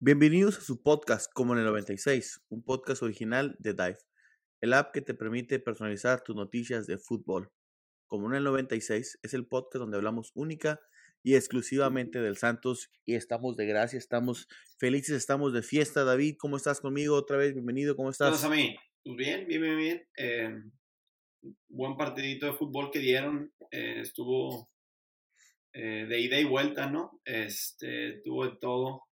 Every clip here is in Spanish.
Bienvenidos a su podcast como en el 96, un podcast original de Dive, el app que te permite personalizar tus noticias de fútbol. Como en el 96 es el podcast donde hablamos única exclusivamente del Santos y estamos de gracia, estamos felices, estamos de fiesta. David, ¿cómo estás conmigo otra vez? Bienvenido, ¿cómo estás? a mí? Pues bien, bien, bien, bien. Eh, buen partidito de fútbol que dieron. eh, estuvo eh, de ida y vuelta, ¿no? Este, tuvo de todo.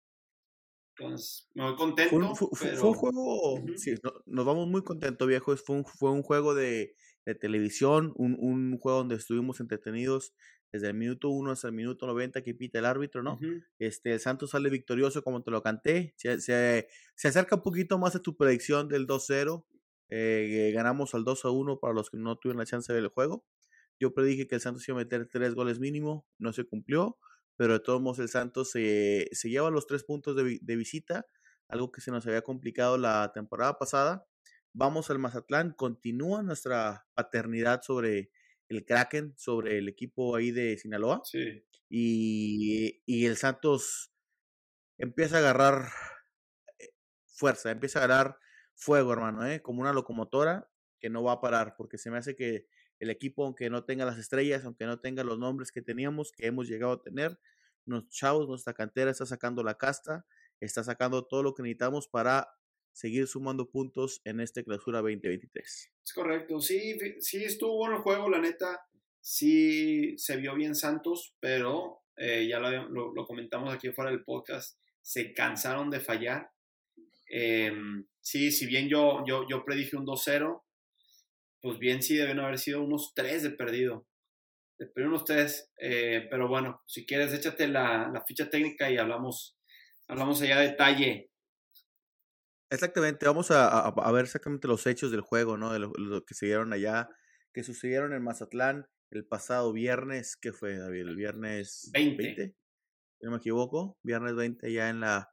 Entonces, me voy contento. Fue un, fue- fue- pero, fue un juego, sí, no- nos vamos muy contentos, viejo. Fue un, fue un juego de, de televisión, un, un juego donde estuvimos entretenidos desde el minuto 1 hasta el minuto 90 que pita el árbitro, ¿no? Este, el Santos sale victorioso como te lo canté. Se, se- se acerca un poquito más a tu predicción del 2-0. eh, ganamos al 2-1 para los que no tuvieron la chance de ver el juego. Yo predije que el Santos iba a meter tres goles mínimo, no se cumplió, pero de todos modos el Santos se, se lleva los tres puntos de, de visita, algo que se nos había complicado la temporada pasada. Vamos al Mazatlán, continúa nuestra paternidad sobre el Kraken, sobre el equipo ahí de Sinaloa Sí. y, y el Santos empieza a agarrar eh, fuerza, empieza a agarrar fuego, hermano, ¿eh? como una locomotora que no va a parar, porque se me hace que el equipo, aunque no tenga las estrellas, aunque no tenga los nombres que teníamos, que hemos llegado a tener, los chavos, nuestra cantera está sacando la casta, está sacando todo lo que necesitamos para seguir sumando puntos en este clausura 2023. Es correcto. Sí, sí estuvo bueno el juego, la neta. Sí se vio bien Santos, pero eh, ya lo, lo- lo comentamos aquí fuera del podcast. Se cansaron de fallar. Em, sí, si bien yo, yo, yo predije un 2-0, pues bien sí deben haber sido unos 3 de perdido. De perdido unos 3. pero bueno, si quieres, échate la, la ficha técnica y hablamos, hablamos allá a detalle. Exactamente, vamos a, a- a ver exactamente los hechos del juego, ¿no? De lo, lo que se dieron allá, que sucedieron en Mazatlán el pasado viernes, ¿qué fue, David? El viernes 20. si no me equivoco, viernes 20 ya en la,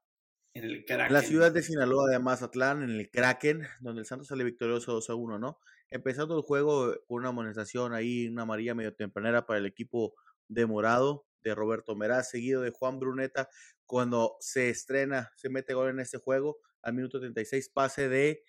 En el en Kraken. la ciudad de Sinaloa de Mazatlán, en el Kraken, donde el Santos sale victorioso 2 a 1, ¿no? Empezando el juego con una amonestación ahí, una amarilla medio tempranera para el equipo de Morado, de Roberto Meraz, seguido de Juan Bruneta, cuando se estrena, se mete gol en este juego, al minuto 36, pase de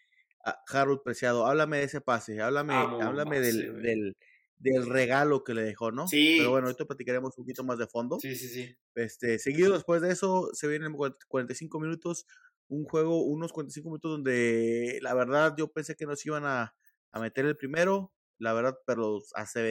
ah, Harold Preciado. Háblame de ese pase, háblame, Ah, háblame pase, del, del, del regalo que le dejó, ¿no? Sí. Pero bueno, ahorita platicaremos un poquito más de fondo. Sí, sí, sí. Este, seguido después de eso, se vienen cuar- 45 minutos, un juego, unos 45 minutos donde la verdad yo pensé que nos iban a, a meter el primero, la verdad, pero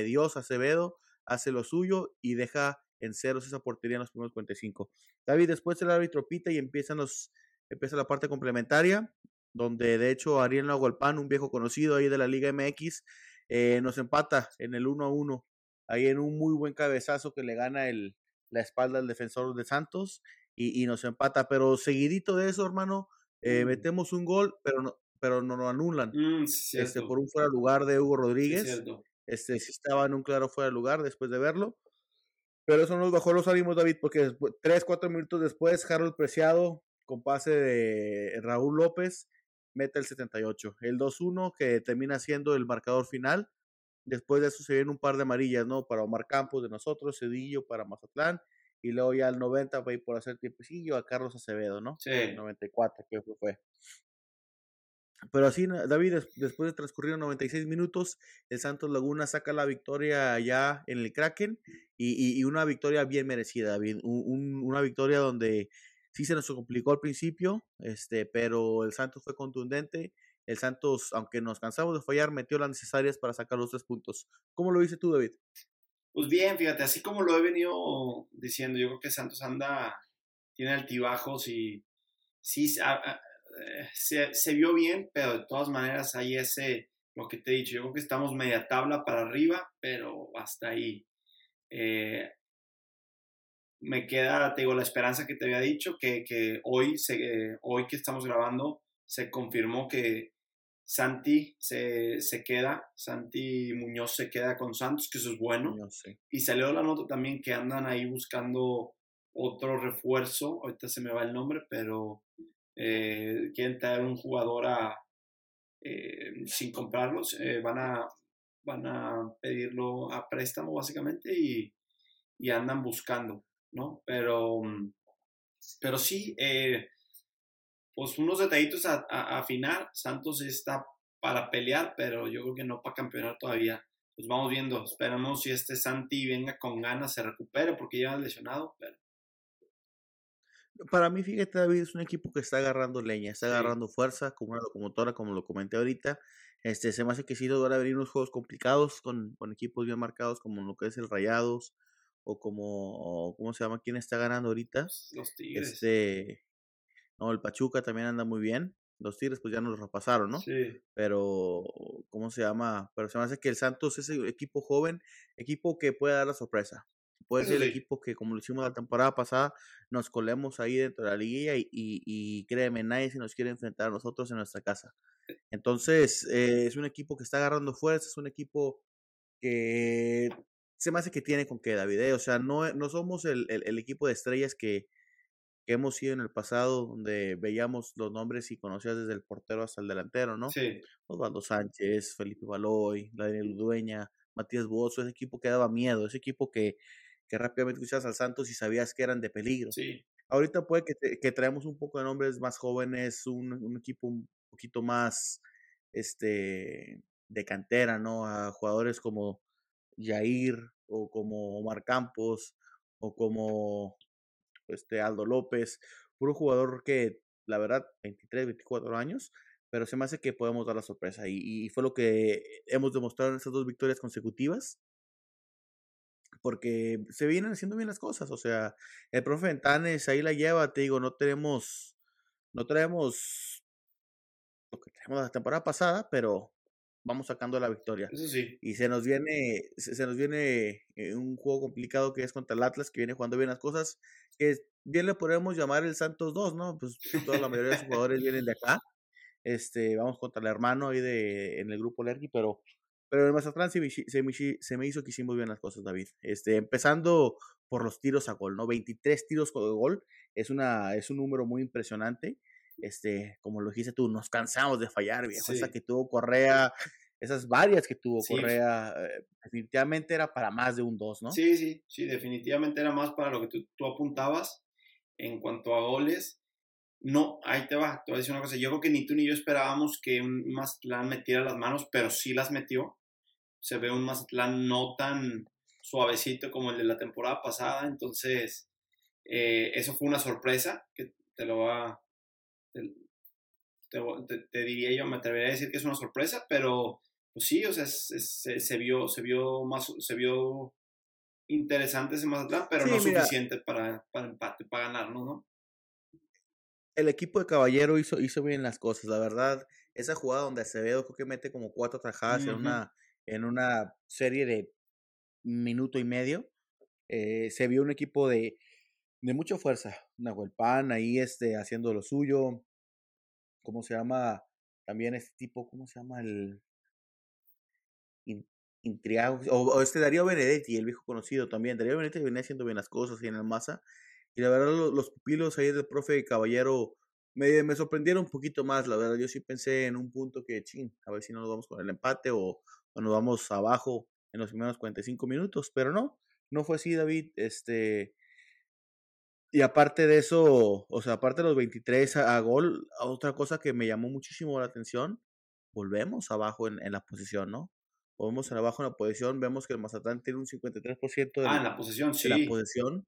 Dios Acevedo hace lo suyo y deja en ceros esa portería en los primeros 45. David, después el árbitro pita y empiezan los, empieza la parte complementaria, donde de hecho Ariel Nahualpan, un viejo conocido ahí de la Liga MX, eh, nos empata en el 1 a 1, ahí en un muy buen cabezazo que le gana el, la espalda al defensor de Santos y, y nos empata. Pero seguidito de eso, hermano, eh, Mm. metemos un gol, pero no, pero no lo anulan. Mm, Este, por un fuera de lugar de Hugo Rodríguez. cierto. este, sí estaba en un claro fuera de lugar después de verlo. Pero eso nos bajó los ánimos, David, porque después, tres, cuatro minutos después, Harold Preciado, con pase de Raúl López, mete el 78. El 2-1, que termina siendo el marcador final. Después de eso se vienen un par de amarillas, ¿no? Para Omar Campos de nosotros, Cedillo para Mazatlán. Y luego ya al 90 va a ir por hacer tiempecillo a Carlos Acevedo, ¿no? Sí. El 94, que fue. fue. Pero así, David, des- después de transcurrir 96 minutos, el Santos Laguna saca la victoria ya en el Kraken y, y- y una victoria bien merecida, David. Un- un- una victoria donde sí se nos complicó al principio, este, pero el Santos fue contundente. El Santos, aunque nos cansamos de fallar, metió las necesarias para sacar los tres puntos. ¿Cómo lo dices tú, David? Pues bien, fíjate, así como lo he venido diciendo, yo creo que Santos anda, tiene altibajos y sí, eh, se, se vio bien, pero de todas maneras hay ese, lo que te he dicho, yo creo que estamos media tabla para arriba, pero hasta ahí. Eh, me queda, te digo, la esperanza que te había dicho, que, que hoy, se, hoy que estamos grabando, se confirmó que Santi se, se queda, Santi Muñoz se queda con Santos, que eso es bueno. Y salió la nota también que andan ahí buscando otro refuerzo, ahorita se me va el nombre, pero eh, quieren traer un jugador a, eh, sin comprarlos, eh, van, a, van a pedirlo a préstamo básicamente y, y andan buscando, ¿no? Pero, pero sí, pues unos detallitos a, a, afinar. Santos está para pelear, pero yo creo que no para campeonar todavía. Pues vamos viendo, esperamos si este Santi venga con ganas, se recupere porque ya lesionado, pero para mí, fíjate, David, es un equipo que está agarrando leña, está agarrando fuerza como una locomotora, como lo comenté ahorita. Este, se me hace que sí van a venir unos juegos complicados con, con equipos bien marcados, como lo que es el Rayados, o como, ¿cómo se llama? ¿Quién está ganando ahorita? Los Tigres. Este, no, el Pachuca también anda muy bien. Los Tigres, pues ya nos los repasaron, ¿no? Sí. Pero, ¿cómo se llama? Pero se me hace que el Santos es el equipo joven, equipo que puede dar la sorpresa. Puede ser el equipo que, como lo hicimos la temporada pasada, nos colemos ahí dentro de la liguilla y, y, créeme, nadie se nos quiere enfrentar a nosotros en nuestra casa. Eh. Entonces, eh, es un equipo que está agarrando fuerza, es un equipo que se me hace que tiene con qué, David. ¿eh? O sea, no, no somos el, el, equipo de estrellas que, que, hemos sido en el pasado, donde veíamos los nombres y conocías desde el portero hasta el delantero, ¿no? Sí. Osvaldo Sánchez, Felipe Baloy, Daniel Dueña, Matías Bozo, ese equipo que daba miedo, ese equipo que, que rápidamente escuchabas al Santos y sabías que eran de peligro. Sí. Ahorita puede que, que traemos un poco de nombres más jóvenes, un, un, equipo un poquito más este, de cantera, ¿no? A jugadores como Jair o como Omar Campos o como este Aldo López, puro jugador que la verdad 23, 24 años, pero se me hace que podemos dar la sorpresa y, fue lo que hemos demostrado en estas dos victorias consecutivas porque se vienen haciendo bien las cosas. O sea, el profe Ventanes ahí la lleva, te digo, no tenemos, no traemos lo que tenemos la temporada pasada, pero vamos sacando la victoria. Eso sí. Y se nos viene, se nos viene eh, un juego complicado que es contra el Atlas, que viene jugando bien las cosas, que bien le podemos llamar el Santos 2, ¿no? Pues toda la mayoría de los jugadores vienen de acá. Este, vamos contra el hermano ahí de, en el grupo Lergy, pero pero en Mazatlán se me, se, me, hizo que hicimos bien las cosas, David. Este, empezando por los tiros a gol, ¿no? 23 tiros de gol es, una, es un número muy impresionante. Este, como lo dijiste tú, nos cansamos de fallar, viejo. Esa que tuvo Correa, esas varias que tuvo Correa, eh, definitivamente era para más de un 2, ¿no? Sí, sí, sí, definitivamente era más para lo que tú, tú apuntabas en cuanto a goles. No, ahí te va, te voy a decir una cosa. Yo creo que ni tú ni yo esperábamos que un Mazatlán metiera las manos, pero sí las metió se ve un Mazatlán no tan suavecito como el de la temporada pasada, entonces eh, eso fue una sorpresa que te lo va, te, diría yo, me atrevería a decir que es una sorpresa, pero pues sí, o sea, se, vio, se vio más, se vio interesante ese Mazatlán, pero no suficiente para, para empate, para ganarnos, ¿no? El equipo de Caballero hizo, hizo bien las cosas, la verdad. Esa jugada donde Acevedo creo que mete como cuatro tajadas en una en una serie de minuto y medio. Eh, se vio un equipo de, de mucha fuerza. Nahuelpan ahí este, haciendo lo suyo. ¿Cómo se llama? También este tipo, ¿cómo se llama? El. Intriago. O, este Darío Benedetti, el viejo conocido también. Darío Benedetti venía haciendo bien las cosas ahí en el masa. Y la verdad, los, los pupilos ahí del profe Caballero me, me, sorprendieron un poquito más. La verdad, yo sí pensé en un punto que, ching, a ver si no nos vamos con el empate o, nos vamos abajo en los primeros 45 minutos, pero no, no fue así, David. Este, y aparte de eso, o sea, aparte de los 23 a, gol, otra cosa que me llamó muchísimo la atención, volvemos abajo en, la posición, ¿no? Volvemos abajo en la posición, vemos que el Mazatlán tiene un 53% de, ah, en la posición, sí. la posición.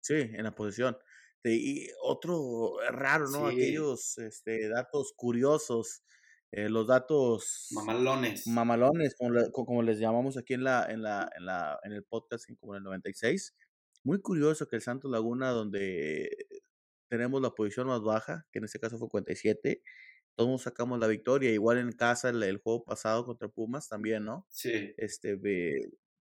Sí, en la posición. Y otro raro, ¿no? Aquellos este, datos curiosos eh, los datos mamalones, mamalones como, como, les llamamos aquí en la, en la, en la, en el podcast, como en el 96. Muy curioso que el Santos Laguna, donde tenemos la posición más baja, que en este caso fue 47, todos sacamos la victoria. Igual en casa el, el, juego pasado contra Pumas también, ¿no? Sí. Este,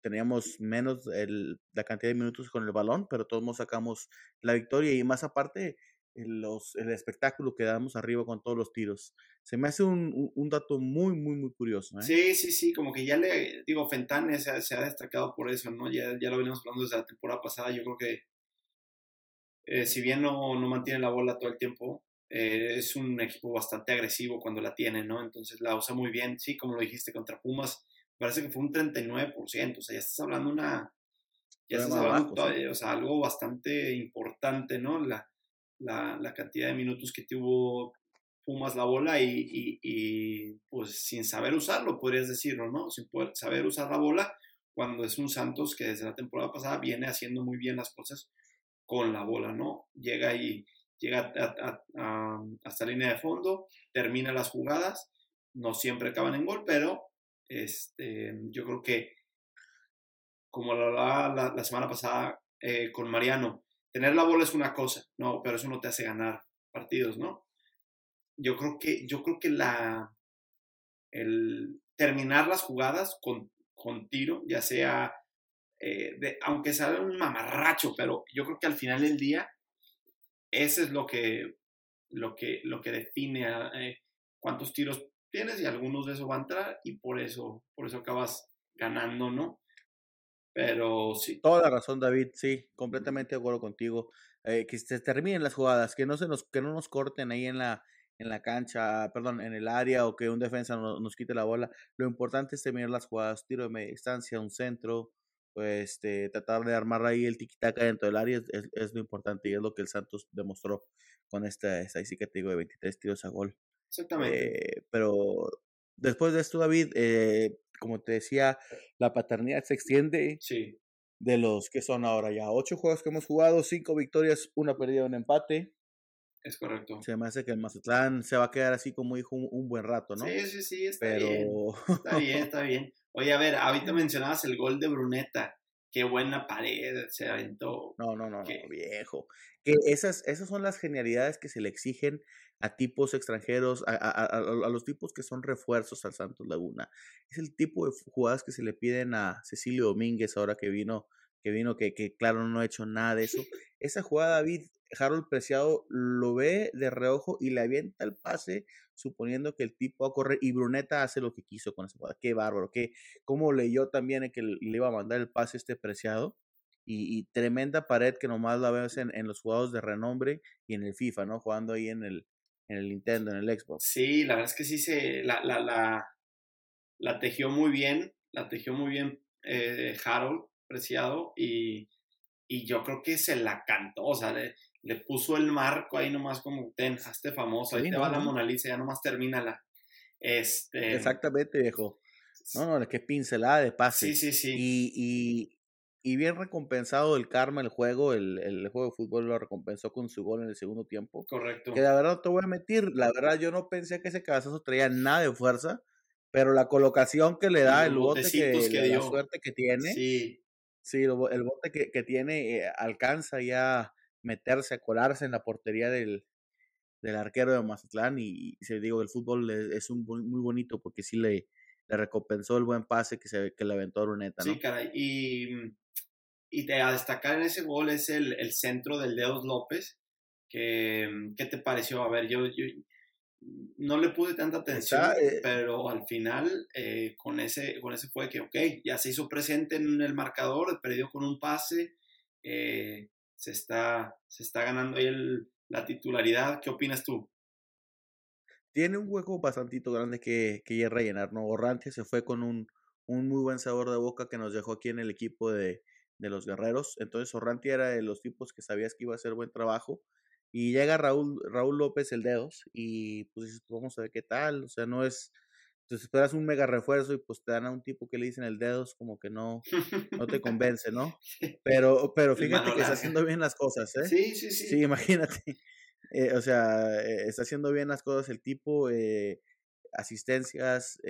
teníamos menos el, la cantidad de minutos con el balón, pero todos sacamos la victoria y más aparte los, el espectáculo que damos arriba con todos los tiros. Se me hace un, un, dato muy, muy, muy curioso. ¿eh? Sí, sí, sí, como que ya le, digo, Fentanes se ha, se ha destacado por eso, ¿no? Ya, ya lo venimos hablando desde la temporada pasada, yo creo que eh, si bien no, no mantiene la bola todo el tiempo, eh, es un equipo bastante agresivo cuando la tiene, ¿no? Entonces la usa muy bien, sí, como lo dijiste, contra Pumas, parece que fue un 39%, o sea, ya estás hablando una, ya estás hablando, o sea, algo bastante importante, ¿no? La, la, la, cantidad de minutos que tuvo Pumas la bola y, y, pues sin saber usarlo, podrías decirlo, ¿no? Sin poder saber usar la bola cuando es un Santos que desde la temporada pasada viene haciendo muy bien las cosas con la bola, ¿no? Llega y llega hasta la línea de fondo, termina las jugadas, no siempre acaban en gol, pero este, yo creo que como lo hablaba la, la semana pasada eh, con Mariano, tener la bola es una cosa, no, pero eso no te hace ganar partidos, ¿no? yo creo que, yo creo que la, el terminar las jugadas con, con tiro, ya sea, eh, de, aunque sea un mamarracho, pero yo creo que al final del día, ese es lo que, lo que, lo que define eh, cuántos tiros tienes y algunos de esos van a entrar y por eso, por eso acabas ganando, ¿no? Pero sí. Toda la razón, David, sí, completamente de acuerdo contigo. Eh, que se terminen las jugadas, que no se nos, que no nos corten ahí en la, en la cancha, perdón, en el área o que un defensa nos quite la bola. Lo importante es terminar las jugadas, tiro de media distancia, un centro, pues este, tratar de armar ahí el tiquitaca dentro del área es, es, lo importante y es lo que el Santos demostró con esta estadística, te digo, de 23 tiros a gol. Exactamente. Eh, pero después de esto, David, eh, como te decía, la paternidad se extiende. Sí. De los que son ahora ya ocho juegos que hemos jugado, cinco victorias, una perdida, un empate. Es correcto. Se me hace que el Mazatlán se va a quedar así como dijo un, buen rato, ¿no? Sí, sí, sí, está bien. Está bien, está bien. Oye, a ver, ahorita mencionabas el gol de Bruneta. Qué buena pared se aventó. No, no, no, no viejo. Que esas, esas son las genialidades que se le exigen a tipos extranjeros, a, a, a, los tipos que son refuerzos al Santos Laguna. Es el tipo de jugadas que se le piden a Cecilio Domínguez ahora que vino, que vino, que, que claro, no ha hecho nada de eso. Esa jugada, David, Harold Preciado lo ve de reojo y le avienta el pase, suponiendo que el tipo va a correr. Y Bruneta hace lo que quiso con esa jugada. Qué bárbaro, qué, cómo leyó también que le iba a mandar el pase este Preciado. Y, tremenda pared que nomás la vemos en, los jugadores de renombre y en el FIFA, ¿no? Jugando ahí en el, en el Nintendo, en el Xbox. Sí, la verdad es que sí se la, la, la, la tejió muy bien, la tejió muy bien eh, Harold Preciado y, y yo creo que se la cantó, o sea, le puso el marco ahí nomás como, ten, hazte famoso, ahí te va la Mona Lisa, ya nomás termínala. Este... Exactamente, viejo. No, no, qué pincelada de pase. Sí, sí, sí. Y, y, y bien recompensado el karma, el juego, el, el, juego de fútbol lo recompensó con su gol en el segundo tiempo. Correcto. Que la verdad te voy a mentir, la verdad yo no pensé que ese cabezazo traía nada de fuerza, pero la colocación que le da, el bote que, que la suerte que tiene. Sí. Sí, el, bote que, que tiene eh, alcanza ya meterse, a colarse en la portería del, del arquero de Mazatlán y, se digo, el fútbol es un muy bonito porque sí le, le recompensó el buen pase que, se, que le aventó a Bruneta, ¿no? Sí, caray, y, mm, y a destacar en ese gol es el, el centro del Dedos López, que, mm, ¿qué te pareció? A ver, yo, yo no le pude tanta atención, eh pero al final eh, con, ese, con ese fue que, ok, ya se hizo presente en el marcador, perdió con un pase, eh, se está, se está ganando ahí el, la titularidad. ¿Qué opinas tú? Tiene un hueco bastante grande que, que rellenar, ¿no? Orrantia se fue con un, un muy buen sabor de boca que nos dejó aquí en el equipo de, de los guerreros. Entonces Orrantia era de los tipos que sabías que iba a hacer buen trabajo. Y llega Raúl, Raúl López el dedos y pues vamos a ver qué tal. O sea, no es, entonces esperas un mega refuerzo y pues te dan a un tipo que le dicen el dedos como que no, no te convence, ¿no? Pero, pero fíjate que está haciendo bien las cosas, ¿eh? Sí, sí, sí. Sí, imagínate. Eh, o sea, eh, está haciendo bien las cosas el tipo, eh, asistencias,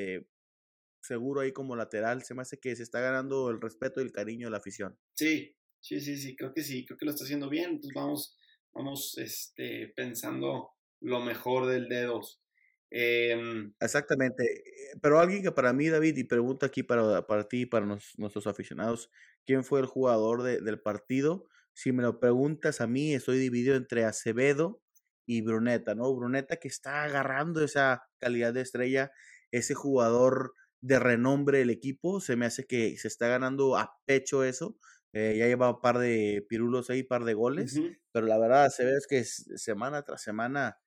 seguro ahí como lateral, se me hace que se está ganando el respeto y el cariño de la afición. Sí, sí, sí, sí, creo que sí, creo que lo está haciendo bien, entonces vamos, vamos este, pensando lo mejor del dedos. Em, Exactamente. Eh, pero alguien que para mí, David, y pregunta aquí para, para ti y para nuestros aficionados, ¿quién fue el jugador del partido? Si me lo preguntas a mí, estoy dividido entre Acevedo y Bruneta, ¿no? Bruneta que está agarrando esa calidad de estrella, ese jugador de renombre del equipo, se me hace que se está ganando a pecho eso. Eh, ya lleva un par de pirulos ahí, par de goles, pero la verdad, se ve es que semana tras semana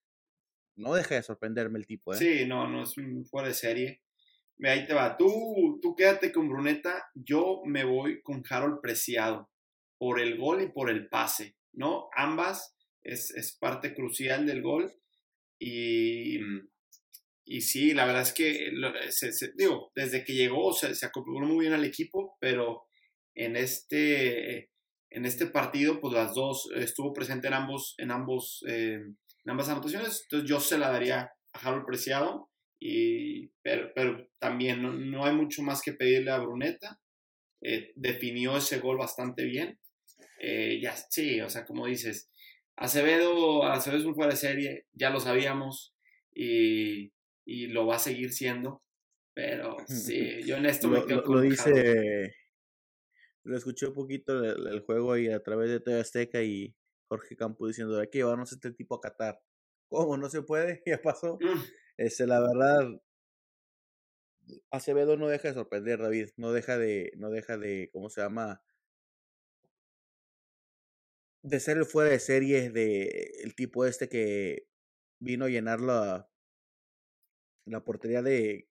no deja de sorprenderme el tipo, ¿eh? Sí, no, no es un fuera de serie. Ahí te va. Tú, tú quédate con Bruneta. Yo me voy con Harold Preciado por el gol y por el pase, ¿no? Ambas es, es parte crucial del gol. Y, y sí, la verdad es que, se- se- digo, desde que llegó se, se acopló muy bien al equipo, pero en este, en este partido, pues las dos, estuvo presente en ambos, en ambos, eh, en ambas anotaciones, entonces yo se la daría a Harold Preciado, y, pero, pero también no, no hay mucho más que pedirle a Bruneta, eh, definió ese gol bastante bien, Eh, ya, sí, o sea, como dices, Acevedo, Acevedo es un fuera de serie, ya lo sabíamos, y, y lo va a seguir siendo, pero sí, yo en esto me quedo lo- con lo Harold. dice, lo escuché un poquito el, el juego ahí a través de TV Azteca y Jorge Campo diciendo, hay que llevarnos a este tipo a Qatar. ¿Cómo? ¿No se puede? Ya pasó. Mm, Este, la verdad, Acevedo no deja de sorprender, David. No deja de, no deja de, ¿cómo se llama? De ser el fuera de serie de el tipo este que vino a llenar la, la portería de,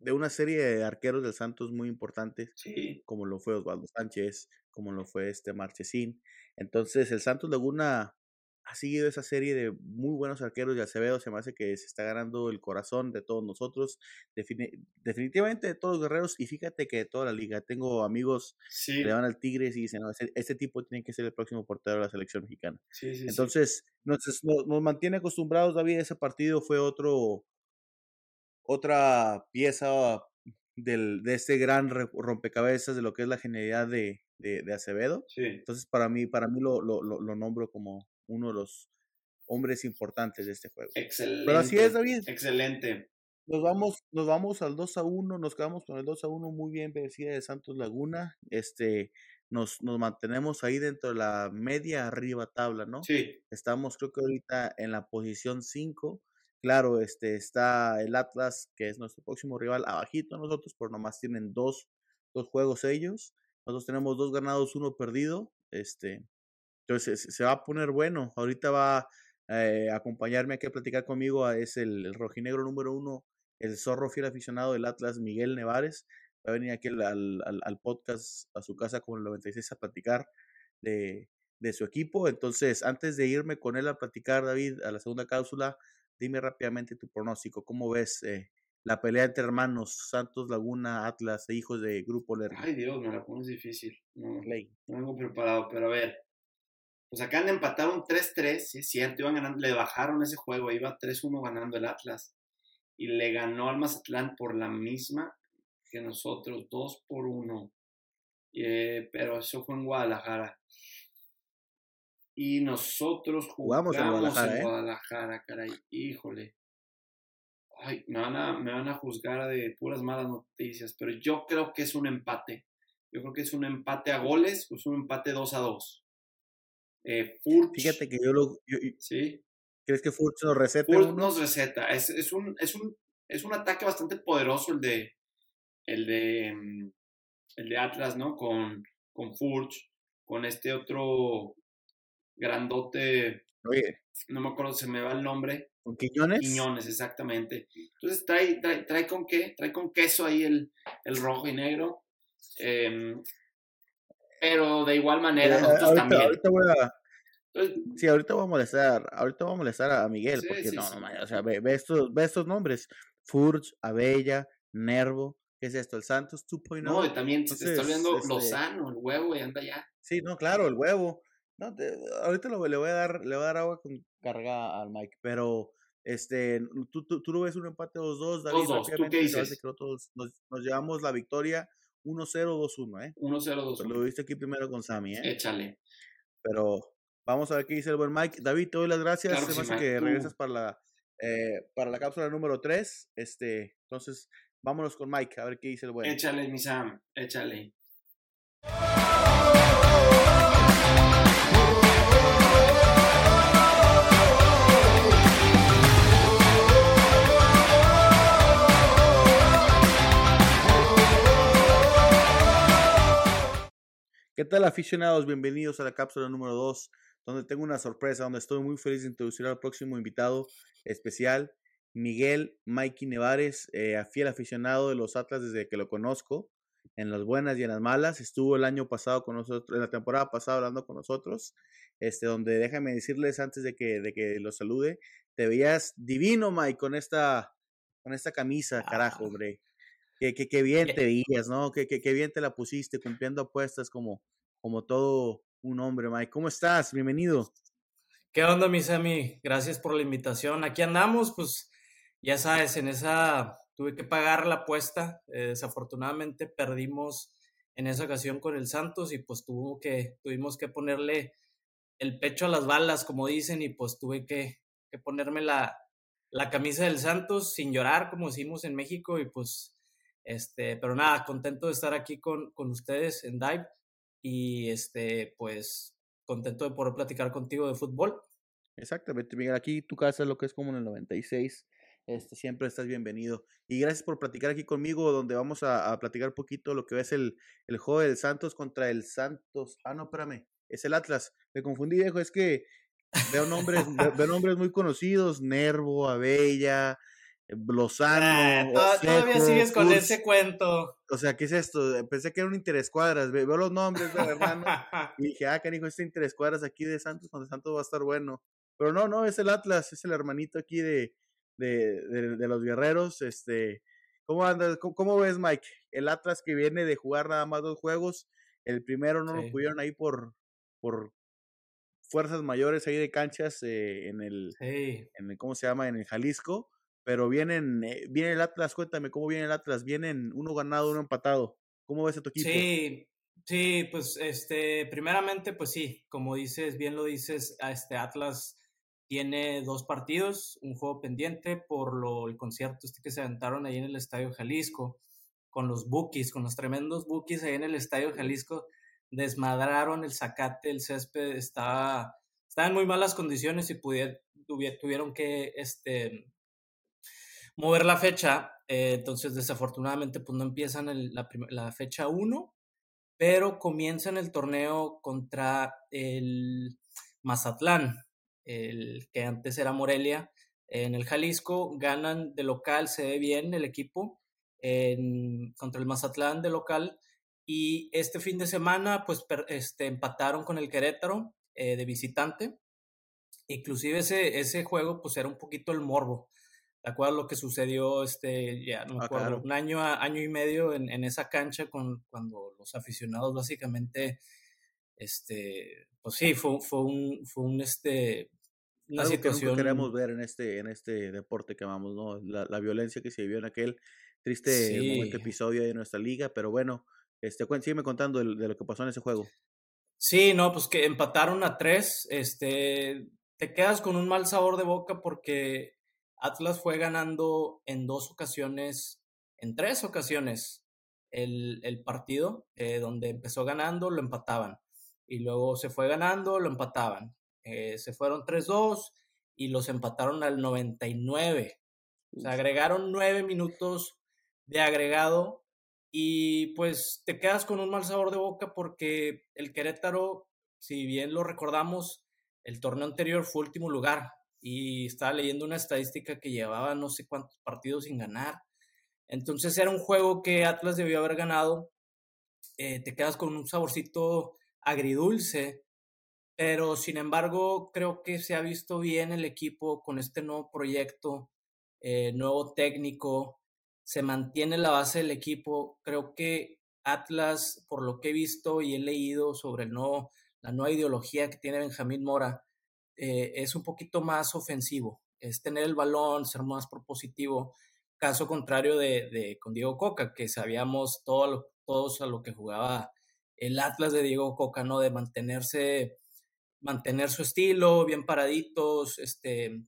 de una serie de arqueros del Santos muy importantes, Sí, como lo fue Osvaldo Sánchez, como lo fue este Marchesín. Entonces, el Santos Laguna ha seguido esa serie de muy buenos arqueros y Acevedo se me hace que se está ganando el corazón de todos nosotros, defini- definitivamente de todos los guerreros y fíjate que de toda la liga. Tengo amigos sí, que le van al Tigres y dicen, no, este tipo tiene que ser el próximo portero de la selección mexicana. sí. Entonces, nos, nos mantiene acostumbrados, David, ese partido fue otro, otra pieza del, de este gran rompecabezas de lo que es la genialidad de, de, de Acevedo. Sí, Entonces, para mí, para mí lo, lo, lo, lo nombro como uno de los hombres importantes de este juego. excelente. Pero así es, David. Excelente. Nos vamos, nos vamos al 2 a 1, nos quedamos con el 2 a 1 muy bien vencida de Santos Laguna. Este, nos, nos mantenemos ahí dentro de la media arriba tabla, ¿no? Sí, Estamos, creo que ahorita en la posición 5. Claro, este está el Atlas, que es nuestro próximo rival, abajito de nosotros, pero nomás tienen dos, dos juegos ellos. Nosotros tenemos dos ganados, uno perdido. Este, entonces se, va a poner bueno. Ahorita va eh, a acompañarme aquí a platicar conmigo. a- Es el, rojinegro número uno, el zorro fiel aficionado del Atlas, Miguel Nevares. Va a venir aquí al podcast, a su casa con el 96 a platicar de, de su equipo. Entonces, antes de irme con él a platicar, David, a la segunda cápsula, dime rápidamente tu pronóstico. ¿Cómo ves eh, la pelea entre hermanos Santos Laguna, Atlas e hijos de Grupo Lerner? ay Dios, me la pones difícil. No, Clay. no vengo preparado, pero a ver. Pues acaban de empatar un 3-3, sí es cierto, iban ganando, le bajaron ese juego, iba 3-1 ganando el Atlas. Y le ganó al Mazatlán por la misma que nosotros, 2 por 1. pero eso fue en Guadalajara. Y nosotros Jugamos jugamos, en Guadalajara, en ¿eh? Guadalajara, caray, híjole. Ay, me van, a, me van a juzgar de puras malas noticias, pero yo creo que es un empate. Yo creo que es un empate a goles, pues un empate 2 a 2. Eh, Furch, Fíjate que yo lo. yo- ¿sí? ¿Crees que Furch nos recete Furch nos receta. Es, es, un, es, un, es un ataque bastante poderoso el de, el de, mm, el de Atlas, ¿no? Con, con Furch, con este otro grandote, Oye, no me acuerdo, se me va el nombre. ¿con Quiñones? Quiñones, exactamente. Entonces trae, trae, trae con qué, trae con queso ahí el, el rojo y negro. Em, pero de igual Eh, manera nosotros ahorita, también. ahorita voy a. Sí, ahorita voy a molestar. Ahorita voy a molestar a Miguel. Sí, porque sí, no, sí. no, o sea, ve, ve estos, ve estos nombres: Furch, Abella, Nervo. ¿Qué es esto? El Santos 2.0. no, y también se está olvidando este- Lozano, el huevo, y anda ya. Sí, no, claro, el huevo. No, te- ahorita lo- le voy a dar, le voy a dar agua con carga al Mike, pero este, tú, tú, tú lo ves un empate 2-2, David, 2-2, ¿tú qué dices? que nosotros nos, nos llevamos la victoria 1-0, 2-1, ¿eh? 1-0-2. Pero lo viste aquí primero con Sammy, ¿eh? Échale. Pero vamos a ver qué dice el buen Mike. David, te doy las gracias. Claro Se sí, Mike, que tú. regresas para la, eh, para la cápsula número 3. Este, entonces, vámonos con Mike, a ver qué dice el buen. Échale, mi Sam, échale. Tal aficionados? Bienvenidos a la cápsula número 2 donde tengo una sorpresa, donde estoy muy feliz de introducir al próximo invitado especial, Miguel Mikey Nevares, eh, fiel aficionado de los Atlas desde que lo conozco, en las buenas y en las malas. Estuvo el año pasado con nosotros, en la temporada pasada hablando con nosotros, este, donde déjame decirles antes de que, de que lo salude, te veías divino, Mike, con esta, con esta camisa, carajo, ah. hombre. Qué, qué, bien te veías, ¿no? Qué, qué, bien te la pusiste, cumpliendo apuestas como, como todo un hombre, Mike. ¿Cómo estás? Bienvenido. ¿Qué onda, mis amigos? Gracias por la invitación. Aquí andamos, pues ya sabes, en esa tuve que pagar la apuesta. Eh, desafortunadamente perdimos en esa ocasión con el Santos y pues tuvo que, tuvimos que ponerle el pecho a las balas, como dicen, y pues tuve que, que ponerme la, la camisa del Santos sin llorar, como decimos en México, y pues este, pero nada, contento de estar aquí con, con ustedes en Dive y este, pues contento de poder platicar contigo de fútbol. Exactamente, Miguel, aquí tu casa es lo que es como en el 96. Este, siempre estás bienvenido. Y gracias por platicar aquí conmigo, donde vamos a, platicar un poquito lo que es el, el juego del Santos contra el Santos. Ah, no, espérame, es el Atlas. Me confundí, viejo, es que veo nombres, veo nombres muy conocidos, Nervo, Abella, Lozano. Ah, todavía sigues con ese cuento. O sea, ¿qué es esto? Pensé que era un interescuadras. Veo los nombres de hermano. y dije, ah, canijo, este interescuadras aquí de Santos, cuando Santos va a estar bueno. Pero no, no, es el Atlas, es el hermanito aquí de, de, de, los guerreros. Este, ¿cómo andas? ¿Cómo, ves, Mike? El Atlas que viene de jugar nada más dos juegos. El primero no lo pudieron ahí por, por fuerzas mayores ahí de canchas eh, en, el, en el, ¿cómo se llama? En el Jalisco pero vienen, eh, viene el Atlas, cuéntame cómo viene el Atlas, vienen uno ganado, uno empatado. ¿Cómo ves a tu equipo? Sí, sí, pues este, primeramente, pues sí, como dices, bien lo dices, este Atlas tiene dos partidos, un juego pendiente por lo, el concierto este que se aventaron ahí en el Estadio Jalisco, con los bookies, con los tremendos bookies ahí en el Estadio Jalisco, desmadraron el zacate, el césped, estaba, estaba en muy malas condiciones y tuvieron que este, mover la fecha. Eh, entonces, desafortunadamente, pues no empiezan la, fecha 1, pero comienzan el torneo contra el Mazatlán, el que antes era Morelia, en el Jalisco. Ganan de local, se ve bien el equipo contra el Mazatlán de local. Y este fin de semana, pues este, empataron con el Querétaro eh, de visitante. Inclusive ese, ese juego, pues era un poquito el morbo ¿Te acuerdas lo que sucedió, este, ya no me ah, acuerdo, un año, año y medio en, en, esa cancha con, cuando los aficionados básicamente, este, pues sí, fue, fue un, fue un, este, una situación. Que queremos ver en este, en este deporte que amamos, ¿no? La, la violencia que se vivió en aquel triste momento, episodio de nuestra liga, pero bueno, este, sígueme contando de, de, lo que pasó en ese juego. Sí, no, pues que empataron a tres, este, te quedas con un mal sabor de boca porque Atlas fue ganando en dos ocasiones, en tres ocasiones, el, el partido, eh, donde empezó ganando, lo empataban. Y luego se fue ganando, lo empataban. Eh, se fueron 3-2 y los empataron al 99. O sea, agregaron nueve minutos de agregado y pues te quedas con un mal sabor de boca porque el Querétaro, si bien lo recordamos, el torneo anterior fue último lugar y estaba leyendo una estadística que llevaba no sé cuántos partidos sin ganar. Entonces era un juego que Atlas debió haber ganado. Eh, te quedas con un saborcito agridulce, pero sin embargo creo que se ha visto bien el equipo con este nuevo proyecto, eh, nuevo técnico, se mantiene la base del equipo. Creo que Atlas, por lo que he visto y he leído sobre el la nueva ideología que tiene Benjamín Mora, eh, es un poquito más ofensivo, es tener el balón, ser más propositivo, caso contrario de, con Diego Coca, que sabíamos todo todos a lo que jugaba el Atlas de Diego Coca, ¿no? De mantenerse, mantener su estilo, bien paraditos, este,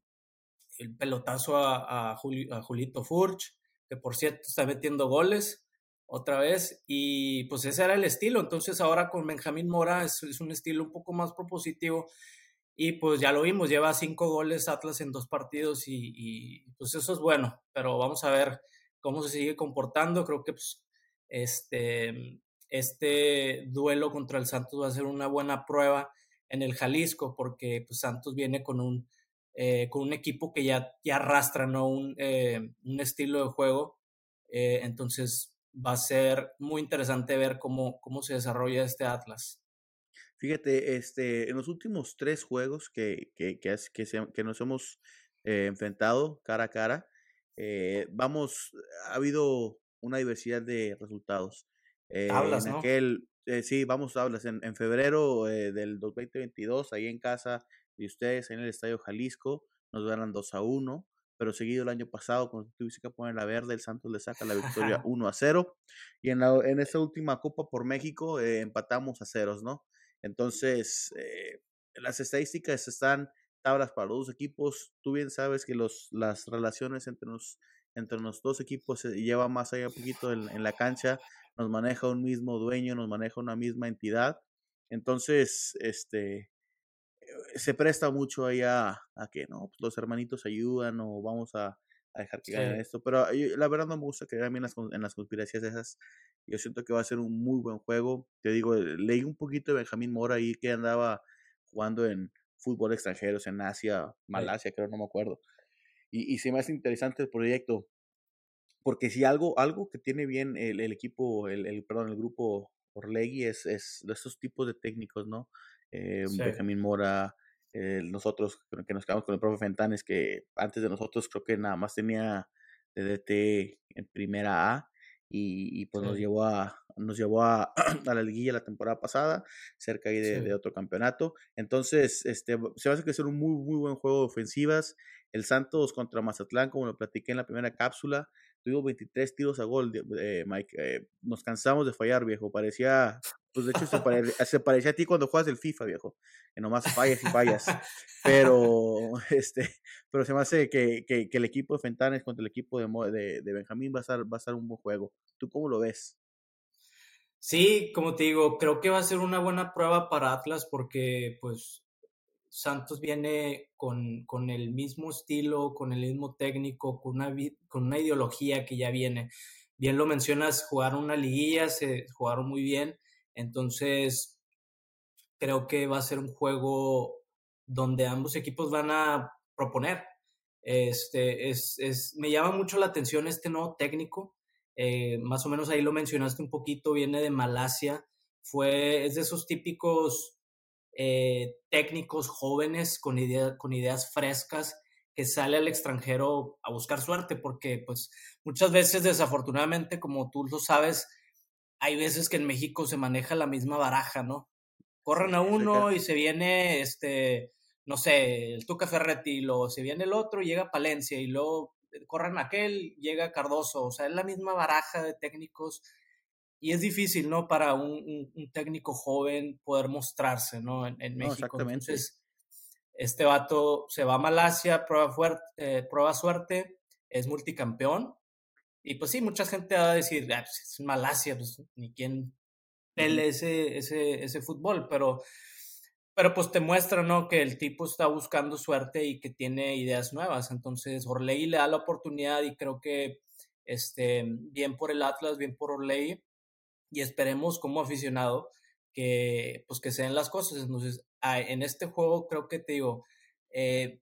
el pelotazo a, a, Julito Furch, que por cierto está metiendo goles otra vez, y pues ese era el estilo, entonces ahora con Benjamín Mora es, es un estilo un poco más propositivo, y pues ya lo vimos, lleva cinco goles Atlas en dos partidos y, pues eso es bueno, pero vamos a ver cómo se sigue comportando. Creo que pues, este, este duelo contra el Santos va a ser una buena prueba en el Jalisco, porque pues, Santos viene con un, eh, con un equipo que ya, ya arrastra ¿no? un, eh, un estilo de juego. Eh, entonces va a ser muy interesante ver cómo, cómo se desarrolla este Atlas. Fíjate, este, en los últimos tres juegos que, que, que, que, nos hemos enfrentado cara a cara, vamos, ha habido una diversidad de resultados. Hablas, en aquel, eh, sí, vamos, hablas en, en febrero eh, del 2022, ahí en casa de ustedes, en el Estadio Jalisco, nos ganan 2 a 1, pero seguido el año pasado, cuando tuviste que poner la verde, el Santos le saca la victoria 1 a 0, y en, la, en esta última Copa por México eh, empatamos a ceros, ¿no? Entonces, las estadísticas están tablas para los dos equipos, tú bien sabes que los, las relaciones entre los, entre los dos equipos se lleva más allá un poquito en, la cancha, nos maneja un mismo dueño, nos maneja una misma entidad. Entonces, este, eh, se presta mucho ahí a, que no, pues, los hermanitos ayudan o vamos a, dejar que gane esto. Pero la verdad no me gusta creer a mí en las, en las conspiraciones esas. Yo siento que va a ser un muy buen juego. Te digo, leí un poquito de Benjamín Mora ahí que andaba jugando en fútbol extranjeros en Asia, Malasia, creo, no me acuerdo. Y, y se me hace interesante el proyecto porque si algo, algo que tiene bien el, el equipo, el, el, perdón, el grupo Orlegui es, es de esos tipos de técnicos, ¿no? Eh, Benjamín Mora, eh, nosotros que nos quedamos con el profe Fentanes, que antes de nosotros creo que nada más tenía DDT en primera A y, y pues nos llevó a nos llevó a, a, la liguilla la temporada pasada, cerca ahí de, de, otro campeonato. Entonces, este, se va a hacer que ser un muy, muy buen juego de ofensivas. El Santos contra Mazatlán, como lo platiqué en la primera cápsula, tuvimos 23 tiros a gol, eh, Mike. Eh, nos cansamos de fallar, viejo. Parecía, pues de hecho se, se, parecía a ti cuando juegas el FIFA, viejo. Que nomás fallas y fallas. Pero, este, pero se me hace que, que, que el equipo de Fentanes contra el equipo de, de, de, Benjamín va a, estar, va a estar un buen juego. ¿Tú cómo lo ves? Sí, como te digo, creo que va a ser una buena prueba para Atlas porque, pues, Santos viene con, con, el mismo estilo, con el mismo técnico, con una, con una ideología que ya viene. Bien lo mencionas, jugaron una liguilla, se jugaron muy bien, entonces creo que va a ser un juego donde ambos equipos van a proponer. Este, es, es, me llama mucho la atención este nuevo técnico, eh, más o menos ahí lo mencionaste un poquito, viene de Malasia, fue, es de esos típicos eh, técnicos jóvenes con, idea, con ideas frescas que sale al extranjero a buscar suerte, porque pues muchas veces desafortunadamente, como tú lo sabes, hay veces que en México se maneja la misma baraja, ¿no? Corren a uno y se viene, este, no sé, el Tuca Ferretti, y luego se viene el otro, llega Palencia y luego corren aquel, llega Cardoso, o sea, es la misma baraja de técnicos y es difícil, ¿no? Para un, un, técnico joven poder mostrarse, ¿no? En, en México. exactamente. Entonces, este vato se va a Malasia, prueba, fuerte, eh, prueba suerte, es multicampeón. Y pues sí, mucha gente va a decir, ah, pues es Malasia, pues ni quien pele ese, ese, ese fútbol, pero, pero pues te muestra, ¿no? Que el tipo está buscando suerte y que tiene ideas nuevas. Entonces, Orley le da la oportunidad y creo que este, bien por el Atlas, bien por Orley y esperemos como aficionado que pues que se den las cosas. Entonces, en este juego creo que te digo, eh,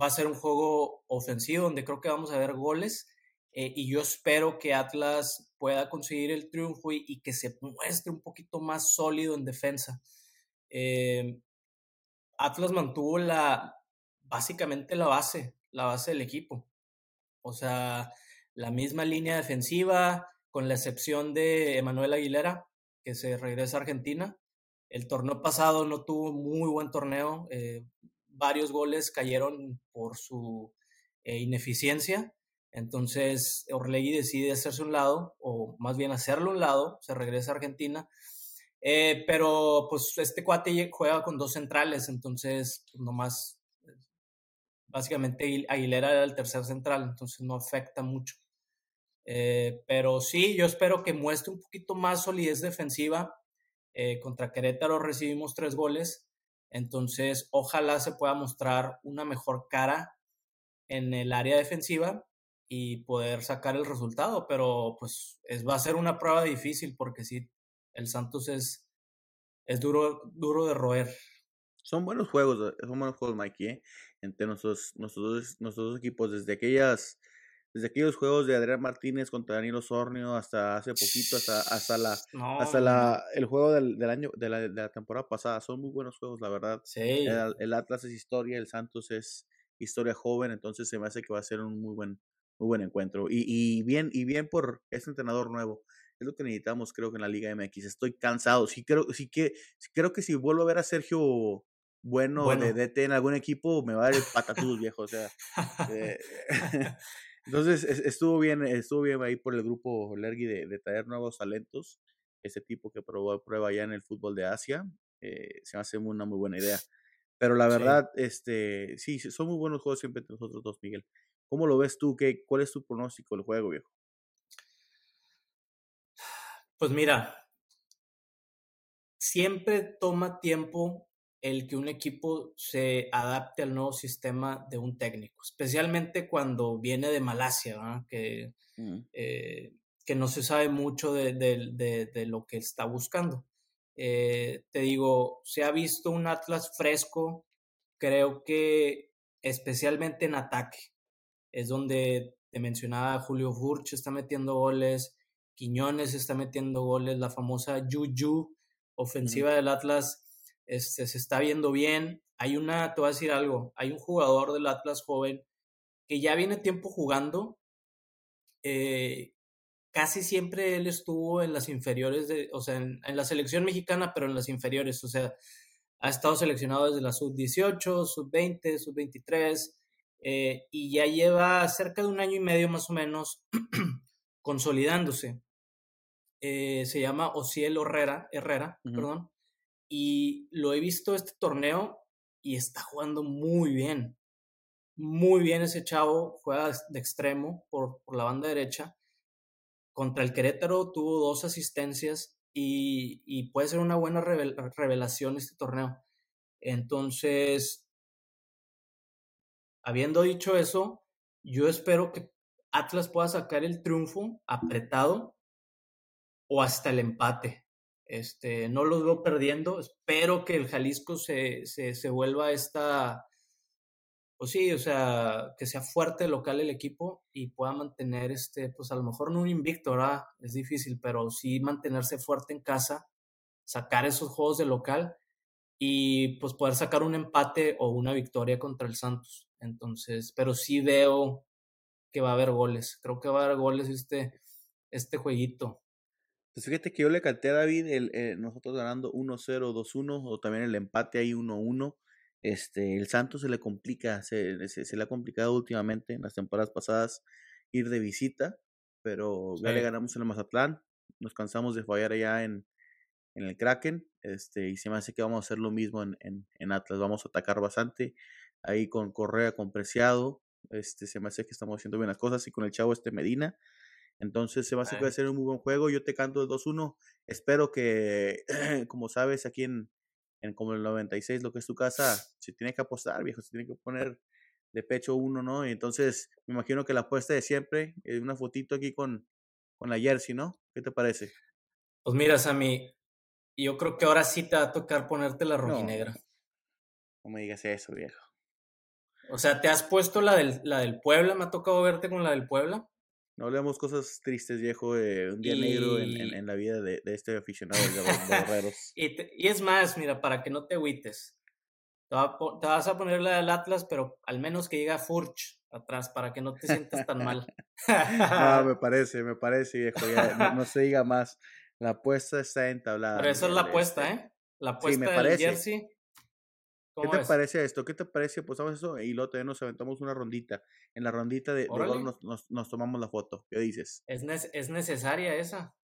va a ser un juego ofensivo donde creo que vamos a ver goles eh, y yo espero que Atlas pueda conseguir el triunfo y, y, que se muestre un poquito más sólido en defensa. Eh, Atlas mantuvo la, básicamente la base, la base del equipo. O sea, la misma línea defensiva, con la excepción de Emanuel Aguilera, que se regresa a Argentina. El torneo pasado no tuvo muy buen torneo, eh, varios goles cayeron por su eh, ineficiencia, entonces Orlegui decide hacerse un lado, o más bien hacerlo un lado, se regresa a Argentina, eh, pero pues este cuate juega con dos centrales, entonces pues, nomás, básicamente Aguilera era el tercer central, entonces no afecta mucho. Eh, pero sí, yo espero que muestre un poquito más solidez defensiva. Eh, contra Querétaro recibimos tres goles, entonces ojalá se pueda mostrar una mejor cara en el área defensiva y poder sacar el resultado, pero pues es, va a ser una prueba difícil porque sí, el Santos es, es duro, duro de roer. Son buenos juegos, son buenos juegos, Mikey, ¿eh? entre nuestros, nuestros, nuestros equipos, desde aquellas desde aquellos juegos de Adrián Martínez contra Danilo Sornio hasta hace poquito, hasta, hasta la hasta la el juego del, del año de la, de la, temporada pasada. Son muy buenos juegos, la verdad. Sí. El, Atlas es historia, el Santos es historia joven, entonces se me hace que va a ser un muy buen, muy buen encuentro. Y, y bien, y bien por este entrenador nuevo. Es lo que necesitamos, creo que en la Liga MX. Estoy cansado. Sí, creo, sí que, creo que si vuelvo a ver a Sergio bueno, de DT en algún equipo, me va a dar el patatús, viejo. O sea, eh, Entonces estuvo bien, estuvo bien ahí por el grupo Lergui de, traer nuevos talentos. Ese tipo que probó prueba ya en el fútbol de Asia. Eh, se me hace una muy buena idea. Pero la verdad, sí. este, sí, son muy buenos juegos siempre entre nosotros dos, Miguel. ¿Cómo lo ves tú? ¿Qué, ¿Cuál es tu pronóstico del juego, viejo? Pues mira, siempre toma tiempo el que un equipo se adapte al nuevo sistema de un técnico, especialmente cuando viene de Malasia, que, mm. eh, que no se sabe mucho de, de, de, lo que está buscando. Eh, te digo, se ha visto un Atlas fresco, creo que especialmente en ataque, es donde te mencionaba Julio Furch está metiendo goles, Quiñones está metiendo goles, la famosa Juju ofensiva mm. del Atlas este, se está viendo bien. Hay una, te voy a decir algo, hay un jugador del Atlas joven que ya viene tiempo jugando. Eh, casi siempre él estuvo en las inferiores, de, o sea, en, la selección mexicana, pero en las inferiores, o sea, ha estado seleccionado desde la sub-18, sub-20, sub-23, eh, y ya lleva cerca de un año y medio más o menos consolidándose. Eh, se llama Ociel Herrera, Herrera perdón y lo he visto este torneo y está jugando muy bien. Muy bien ese chavo, juega de extremo por, por la banda derecha. Contra el Querétaro tuvo dos asistencias y, y puede ser una buena revelación este torneo. Entonces, habiendo dicho eso, yo espero que Atlas pueda sacar el triunfo apretado o hasta el empate. Este, no los veo perdiendo. Espero que el Jalisco se, se, se vuelva esta, pues sí, o sea, que sea fuerte local el equipo y pueda mantener, este, pues a lo mejor no un invicto, ¿verdad? Es difícil, pero sí mantenerse fuerte en casa, sacar esos juegos de local y pues poder sacar un empate o una victoria contra el Santos. Entonces, pero sí veo que va a haber goles. Creo que va a haber goles este, este jueguito. Pues fíjate que yo le canté a David el, eh, nosotros ganando 1-0, 2-1 o también el empate ahí 1-1. Este, el Santos se le complica, se, se, le ha complicado últimamente en las temporadas pasadas ir de visita, pero ya le ganamos en el Mazatlán, nos cansamos de fallar allá en, en el Kraken, este, y se me hace que vamos a hacer lo mismo en, en, en Atlas, vamos a atacar bastante, ahí con Correa, con Preciado, este, se me hace que estamos haciendo bien las cosas, y con el chavo este Medina, entonces se va a hacer un muy buen juego. Yo te canto el 2-1. Espero que, como sabes, aquí en, en como el 96, lo que es tu casa, se tiene que apostar, viejo, se tiene que poner de pecho uno, ¿no? Y entonces me imagino que la apuesta de siempre es una fotito aquí con, con la jersey, ¿no? ¿Qué te parece? Pues mira, Sammy, yo creo que ahora sí te va a tocar ponerte la rojinegra. No, no me digas eso, viejo. O sea, ¿te has puesto la del, la del Puebla? ¿Me ha tocado verte con la del Puebla? No hablemos cosas tristes, viejo, un día negro en, en, la vida de, de este aficionado de los guerreros. y, y, es más, mira, para que no te agüites, te, va, te, vas a poner la del Atlas, pero al menos que diga Furch atrás, para que no te sientas tan mal. no, me parece, me parece, viejo, ya, no, no, se diga más. La apuesta está entablada. Pero eso es la apuesta, este. ¿eh? La apuesta sí, me parece. del jersey ¿Qué te parece esto? ¿Qué te parece? Pues eso y luego también nos aventamos una rondita. En la rondita de, de gol nos, nos, nos, tomamos la foto. ¿Qué dices? Es, ne es necesaria esa.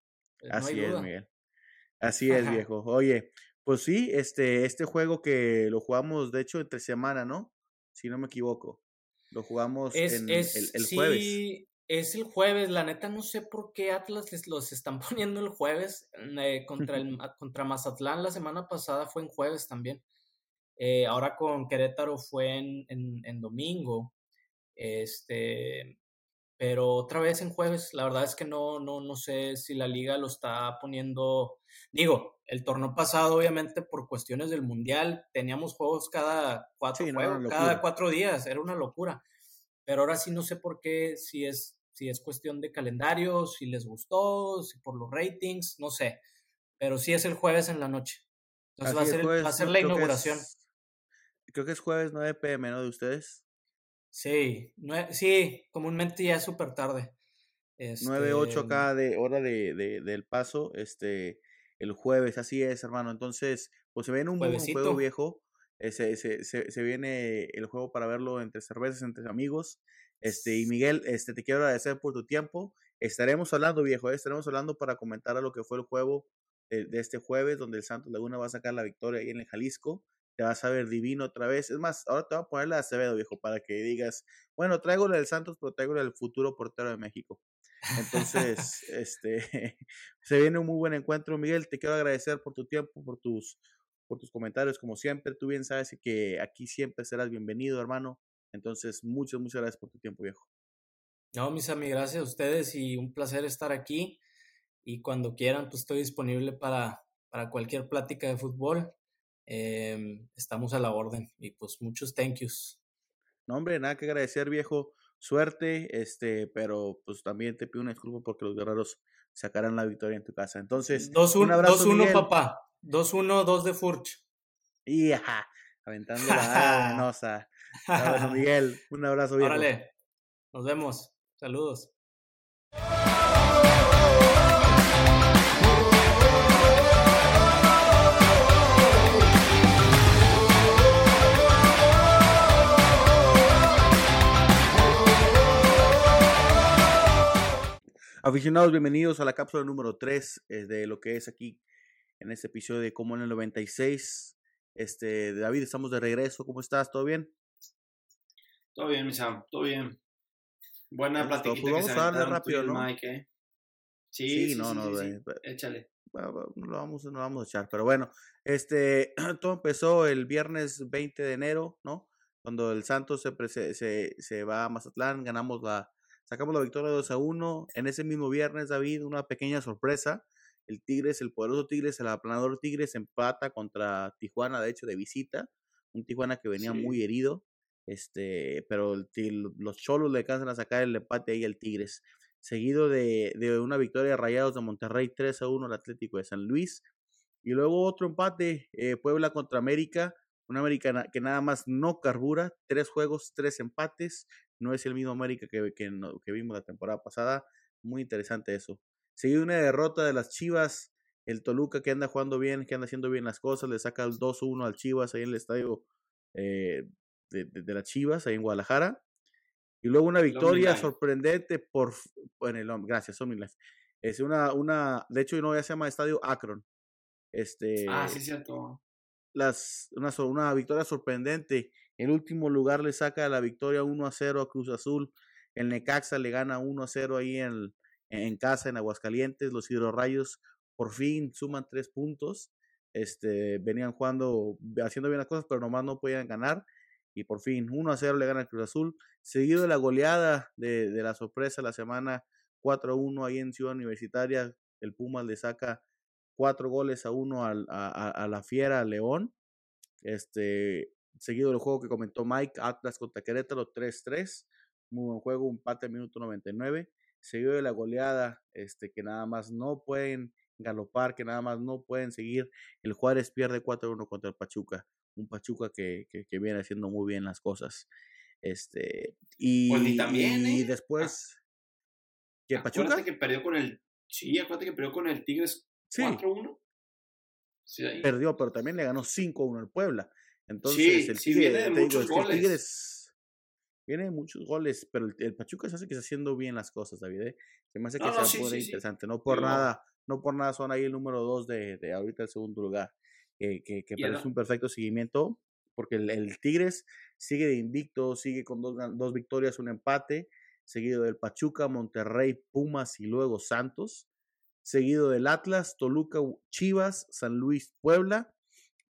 Eh, Así no es, Miguel. Así es, viejo. Oye, pues sí, este, este juego que lo jugamos, de hecho, entre semana, ¿no? Si no me equivoco. Lo jugamos es, en, el, el sí, jueves. Es el jueves, la neta no sé por qué Atlas les, los están poniendo el jueves. Eh, contra, el, contra Mazatlán la semana pasada fue en jueves también. Eh, ahora con Querétaro fue en, en, en, domingo. Este, pero otra vez en jueves, la verdad es que no, no, no sé si la liga lo está poniendo, digo, el torneo pasado obviamente por cuestiones del mundial, teníamos juegos cada cuatro, cada cuatro días, era una locura, pero ahora sí no sé por qué, si es, si es cuestión de calendario, si les gustó, si por los ratings, no sé, pero sí es el jueves en la noche. Entonces va a, ser, va a ser la inauguración. Creo que es jueves 9 pm, ¿no? De ustedes. Sí, sí, comúnmente ya es súper tarde. 9, 8 este, acá de hora de, de, del paso, este, el jueves, así es, hermano. Entonces, pues se viene un buen juego viejo. Eh, se, se, se, viene el juego para verlo entre cervezas, entre amigos. Este, y Miguel, este, te quiero agradecer por tu tiempo. Estaremos hablando, viejo, eh, estaremos hablando para comentar a lo que fue el juego de, de, este jueves, donde el Santos Laguna va a sacar la victoria ahí en el Jalisco te vas a ver divino otra vez. Es más, ahora te voy a poner la de Acevedo, viejo, para que digas, bueno, traigo la del Santos, pero traigo la del futuro portero de México. Entonces, este, se viene un muy buen encuentro, Miguel. Te quiero agradecer por tu tiempo, por tus, por tus comentarios, como siempre. Tú bien sabes que aquí siempre serás bienvenido, hermano. Entonces, muchas, muchas gracias por tu tiempo, viejo. No, mis amigos, gracias a ustedes y un placer estar aquí. Y cuando quieran, pues estoy disponible para, para cualquier plática de fútbol. Em, estamos a la orden y pues muchos thank yous. No, hombre, nada que agradecer, viejo. Suerte, este, pero pues también te pido una disculpa porque los guerreros sacarán la victoria en tu casa. Entonces, 2-1, papá. 2-1, 2 de Furch. Y ajá, aventando la venosa. Miguel, un abrazo, viejo. Órale, nos vemos. Saludos. Aficionados, bienvenidos a la cápsula número 3 eh, de lo que es aquí en este episodio de Como en el 96. Este, David, estamos de regreso. ¿Cómo estás? ¿Todo bien? Todo bien, mi Sam, todo bien. Buena plática. Pues vamos a darle rápido, ¿no? ¿eh? Sí, sí, no, no, échale. No lo, vamos, lo vamos a echar, pero bueno, este, todo empezó el viernes 20 de enero, ¿no? Cuando el Santos se, se, se va a Mazatlán, ganamos la, Sacamos la victoria 2 a 1. En ese mismo viernes, David, una pequeña sorpresa. El Tigres, el poderoso Tigres, el aplanador Tigres empata contra Tijuana, de hecho, de visita. Un Tijuana que venía muy herido. Este, pero los cholos le alcanzan a sacar el empate ahí al Tigres. Seguido de, de una victoria de Rayados de Monterrey 3 a 1 al Atlético de San Luis. Y luego otro empate, eh, Puebla contra América. Una América que nada más no carbura. Tres juegos, tres empates no es el mismo América que, que, vimos la temporada pasada. Muy interesante eso. Seguido una derrota de las Chivas, el Toluca que anda jugando bien, que anda haciendo bien las cosas, le saca el 2-1 al Chivas ahí en el estadio eh, de, de, las Chivas, ahí en Guadalajara. Y luego una victoria sorprendente por, bueno, el, gracias, son Es una, una, de hecho, no ya se llama Estadio Akron. Este, ah, sí, cierto. Una, una victoria sorprendente en último lugar le saca la victoria 1 a 0 a Cruz Azul. El Necaxa le gana 1 a 0 ahí en, en casa, en Aguascalientes. Los Hidrorrayos por fin suman tres puntos. Este, venían jugando, haciendo bien las cosas, pero nomás no podían ganar. Y por fin, 1 a 0 le gana el Cruz Azul. Seguido de la goleada de la sorpresa la semana 4 a 1 ahí en Ciudad Universitaria. El Pumas le saca cuatro goles a uno a, a, a la Fiera León. Este, seguido del juego que comentó Mike, Atlas contra Querétaro 3-3, muy buen juego, un empate minuto 99, seguido de la goleada, este, que nada más no pueden galopar, que nada más no pueden seguir, el Juárez pierde 4-1 contra el Pachuca, un Pachuca que, que, viene haciendo muy bien las cosas. Este, y, pues también, y ¿eh? después, ¿qué Pachuca? que perdió con el, sí, acuérdate que perdió con el Tigres 4-1. Sí, perdió, pero también le ganó 5-1 al Puebla. Entonces, el Tigre, viene de muchos goles. viene de muchos goles, pero el, Pachuca se hace que está haciendo bien las cosas, David. ¿eh? Se me hace que sea muy interesante. No por nada, no por nada son ahí el número dos de, de ahorita el segundo lugar. que, que parece un perfecto seguimiento, porque el, Tigres sigue de invicto, sigue con dos, dos victorias, un empate, seguido del Pachuca, Monterrey, Pumas y luego Santos, seguido del Atlas, Toluca, Chivas, San Luis, Puebla.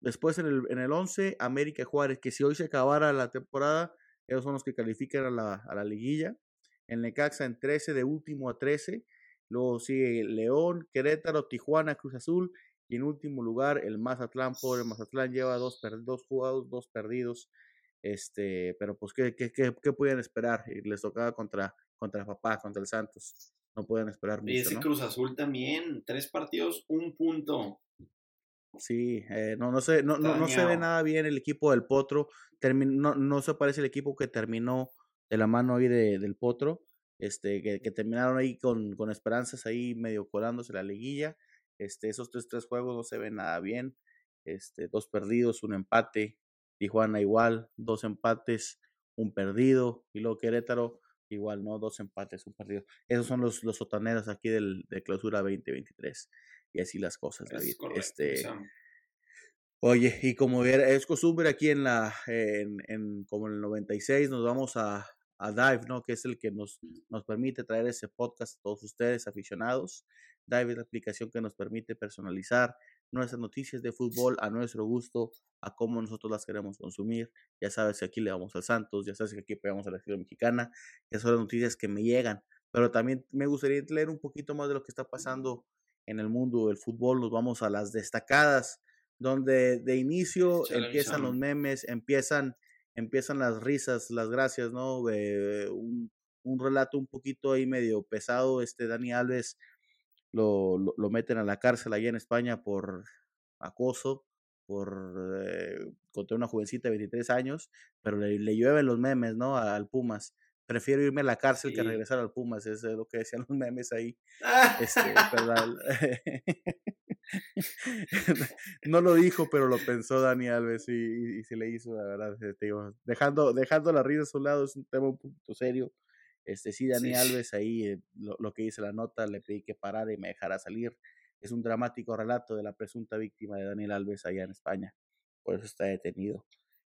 Después en el, en el 11, América Juárez, que si hoy se acabara la temporada, ellos son los que califican a la, a la liguilla. el Necaxa en 13 de último a 13, luego sigue León, Querétaro, Tijuana, Cruz Azul. Y en último lugar el Mazatlán, pobre Mazatlán lleva dos, dos jugados, dos perdidos, este, pero pues ¿qué, qué, qué, qué pueden esperar? Les tocaba contra, contra papá, contra el Santos, no pueden esperar mucho. Y ese Cruz Azul también, tres partidos, un punto. Sí, eh, no, no, se, no, no, no, se ve nada bien el equipo del Potro. no, no se parece el equipo que terminó de la mano ahí de, del Potro. Este, que, que terminaron ahí con, con, esperanzas ahí medio colándose la liguilla. Este, esos tres, tres juegos no se ven nada bien. Este, dos perdidos, un empate. Tijuana igual, dos empates, un perdido. Y luego Querétaro igual, ¿no? Dos empates, un perdido. Esos son los, los sotaneros aquí del, de clausura 2023 y así las cosas, David. este, oye, y como es costumbre aquí en la, en, en, como en el 96, nos vamos a, a Dive, ¿no? Que es el que nos, nos permite traer ese podcast a todos ustedes aficionados. Dive es la aplicación que nos permite personalizar nuestras noticias de fútbol a nuestro gusto, a cómo nosotros las queremos consumir. Ya sabes que aquí le vamos al Santos, ya sabes que aquí pegamos a la ciudad mexicana, que son las noticias que me llegan. Pero también me gustaría leer un poquito más de lo que está pasando en el mundo del fútbol, nos vamos a las destacadas, donde de inicio empiezan los memes, empiezan, empiezan las risas, las gracias, ¿no? un, un, relato un poquito ahí medio pesado, este Dani Alves lo, lo, meten a la cárcel allá en España por acoso, por eh, contra una jovencita de 23 años, pero le, le llueven los memes, ¿no? Al Pumas prefiero irme a la cárcel que regresar al Pumas, es lo que decían los memes ahí. Este, no lo dijo, pero lo pensó Dani Alves y, se le hizo, la verdad, eh, dejando, dejando la risa a su lado, es un tema un poquito serio. Este, sí, Dani Alves ahí, eh, lo, lo, que dice la nota, le pedí que parara y me dejara salir. Es un dramático relato de la presunta víctima de Daniel Alves allá en España. Por eso está detenido.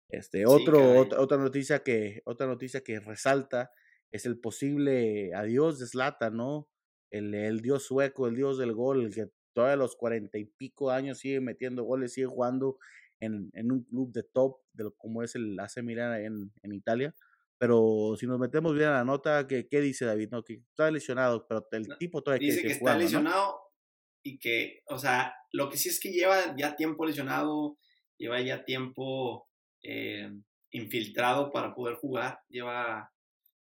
Este, otro, otra, noticia que, otra noticia que resalta es el posible adiós de Slata, ¿no? El, el, dios sueco, el dios del gol, el que todavía a los cuarenta y pico años sigue metiendo goles, sigue jugando en, en un club de top, de lo, como es el AC Milan en, en Italia. Pero si nos metemos bien a la nota, ¿qué, qué dice David? No, que está lesionado, pero el tipo todavía dice que, está lesionado y que, o sea, lo que sí es que lleva ya tiempo lesionado, lleva ya tiempo eh, infiltrado para poder jugar. Lleva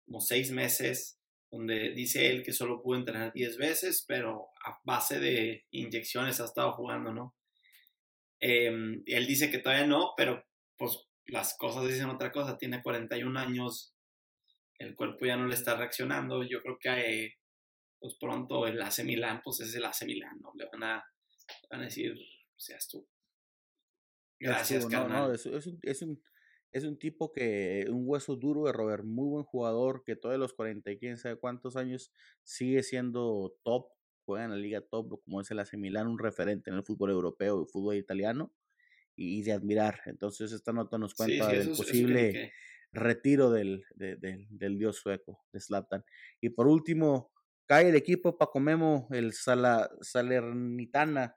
como seis meses donde dice él que solo pudo entrenar 10 veces, pero a base de inyecciones ha estado jugando, ¿no? Em, él dice que todavía no, pero pues las cosas dicen otra cosa. Tiene 41 años, el cuerpo ya no le está reaccionando. Yo creo que pues pronto el AC Milan, pues es el AC Milan, ¿no? Le van a, van a decir, seas tú. Gracias, no, es, un, es, un, es, un, tipo que, un hueso duro de Robert, muy buen jugador, que todos los 40 y quién sabe cuántos años sigue siendo top, juega en la liga top, como es el AC Milan, un referente en el fútbol europeo y fútbol italiano, y, de admirar. Entonces esta nota nos cuenta del posible retiro del, del dios sueco, de Slatan. Y por último, cae el equipo Paco Memo, el Sala, Salernitana,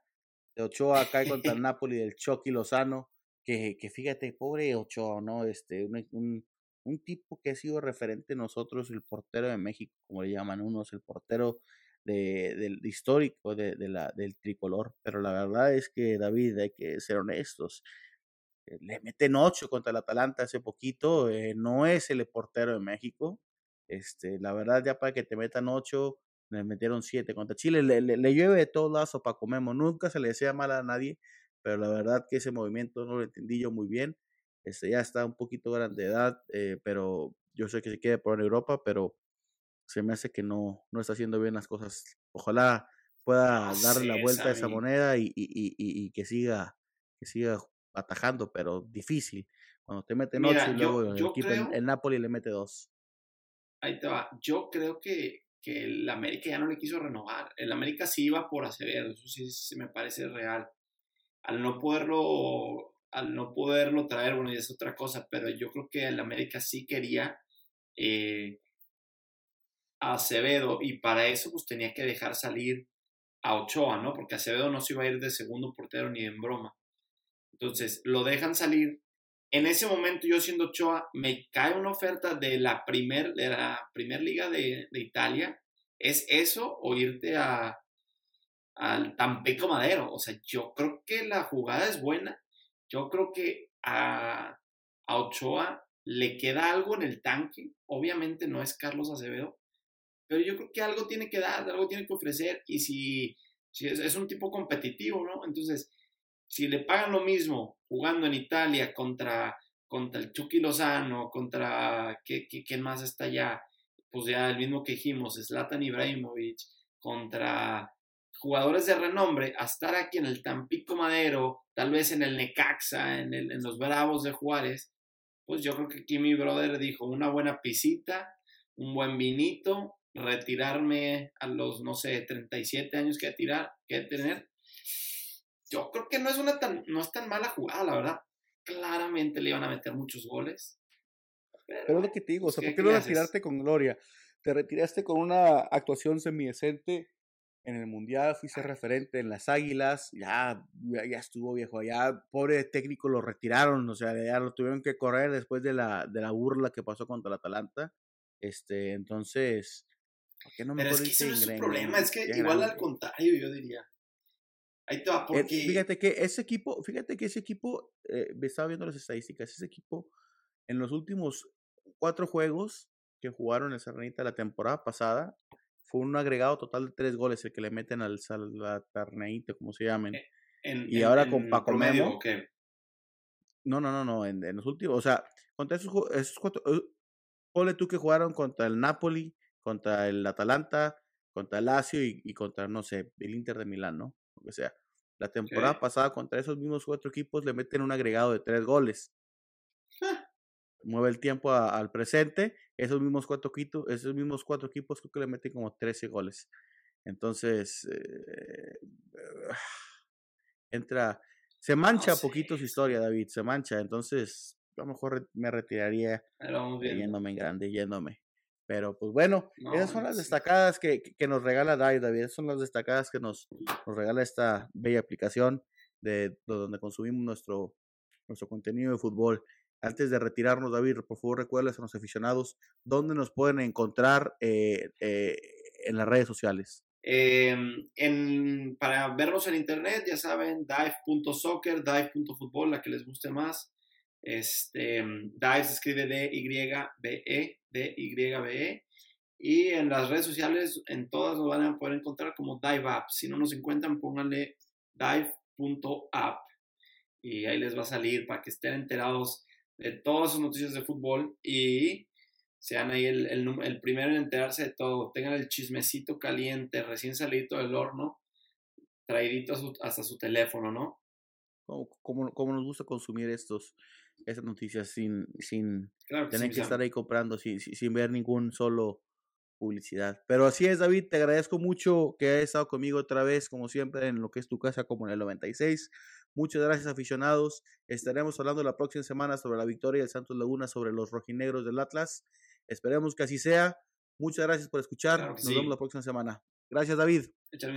de Ochoa cae contra el Napoli del Chucky Lozano, que, que fíjate, pobre Ochoa, ¿no? Este, un, un, tipo que ha sido referente nosotros, el portero de México, como le llaman unos, el portero de, del histórico de, de, la, del tricolor. Pero la verdad es que, David, hay que ser honestos. Eh, le meten ocho contra el Atalanta hace poquito, eh, no es el portero de México. Este, la verdad, ya para que te metan ocho, le metieron siete contra Chile. Le, le, llueve de todos lados a Paco Memo. Nunca se le decía mal a nadie, pero la verdad que ese movimiento no lo entendí yo muy bien. Este, ya está un poquito grande de edad, eh, pero yo sé que se quiere por Europa, pero se me hace que no, no está haciendo bien las cosas. Ojalá pueda darle la vuelta a esa moneda y, y, y, y, que siga que siga atajando, pero difícil. Cuando te meten ocho y luego el, equipo, el Napoli le mete dos. Ahí te va. Yo creo que que el América ya no le quiso renovar. El América sí iba por Acevedo, eso sí, se me parece real. Al no poderlo, al no poderlo traer, bueno, ya es otra cosa, pero yo creo que el América sí quería eh, Acevedo y para eso pues tenía que dejar salir a Ochoa, ¿no? Porque Acevedo no se iba a ir de segundo portero ni en broma. Entonces lo dejan salir en ese momento yo siendo Ochoa, me cae una oferta de la primer, de la primer liga de, de Italia. ¿Es eso o irte a, al Tampico Madero? O sea, yo creo que la jugada es buena. Yo creo que a, a Ochoa le queda algo en el tanque. Obviamente no es Carlos Acevedo, pero yo creo que algo tiene que dar, algo tiene que ofrecer. Y si, si es, un tipo competitivo, ¿no? Entonces, si le pagan lo mismo jugando en Italia contra, contra el Chucky Lozano, contra ¿qué, qué, quién más está allá? Pues ya el mismo que dijimos, Zlatan Ibrahimovic, contra jugadores de renombre, a estar aquí en el Tampico Madero, tal vez en el Necaxa, en, el, en los Bravos de Juárez, pues yo creo que aquí mi brother dijo una buena pisita, un buen vinito, retirarme a los, no sé, 37 años que tirar, que tener, yo creo que no es una tan, no es tan mala jugada, la verdad. Claramente le iban a meter muchos goles. Pero, pero es lo que te digo, o sea, ¿por qué no retirarte con gloria? Te retiraste con una actuación semidecente en el Mundial, fuiste referente en las Águilas, ya, ya estuvo viejo, ya pobre técnico lo retiraron, o sea, ya lo tuvieron que correr después de la, de la burla que pasó contra el Atalanta. Este, entonces, ¿por qué no me Pero es que ese no es un problema, es que igual al contrario, yo diría. Ahí te va, porque... fíjate que ese equipo, fíjate que ese equipo, eh, estaba viendo las estadísticas, ese equipo en los últimos cuatro juegos que jugaron en Serranita la temporada pasada, fue un agregado total de tres goles el que le meten al Salatarneito, como se llamen. E, y ahora con Paco Memo. No, no, no, no, en, los últimos, o sea, contra esos, esos cuatro, ponle tú que jugaron contra el Napoli, contra el Atalanta, contra el Lazio y, y contra, no sé, el Inter de Milán, ¿no? o sea, la temporada pasada contra esos mismos cuatro equipos le meten un agregado de tres goles. Ah. Mueve el tiempo al presente, esos mismos cuatro equipos, esos mismos cuatro equipos creo que le meten como 13 goles. Entonces, eh, entra, se mancha poquito su historia, David, se mancha. Entonces, a lo mejor me retiraría yéndome en grande, yéndome. Pero pues bueno, esas son las destacadas que, que, nos regala David, David. Esas son las destacadas que nos, nos regala esta bella aplicación de, donde consumimos nuestro, nuestro contenido de fútbol. Antes de retirarnos, David, por favor recuerdes a los aficionados dónde nos pueden encontrar eh, eh, en las redes sociales. Em, en, para vernos en internet, ya saben, dive.soccer, dive.futbol, la que les guste más. Este, Dive se escribe D-Y-B-E, D-Y-B-E. Y en las redes sociales, en todas lo van a poder encontrar como Dive App. Si no nos encuentran, pónganle dive.app. Y ahí les va a salir para que estén enterados de todas sus noticias de fútbol y sean ahí el, el, primero en enterarse de todo. Tengan el chismecito caliente, recién salido del horno, traidito hasta su teléfono, ¿no? Como, como, nos gusta consumir estos, esas noticias sin, sin tener que estar ahí comprando, sin, sin ver ningún solo publicidad. Pero así es, David, te agradezco mucho que hayas estado conmigo otra vez, como siempre, en lo que es tu casa, como en el 96. Muchas gracias, aficionados. Estaremos hablando la próxima semana sobre la victoria del Santos Laguna sobre los rojinegros del Atlas. Esperemos que así sea. Muchas gracias por escuchar. Nos vemos la próxima semana. Gracias, David. Échale,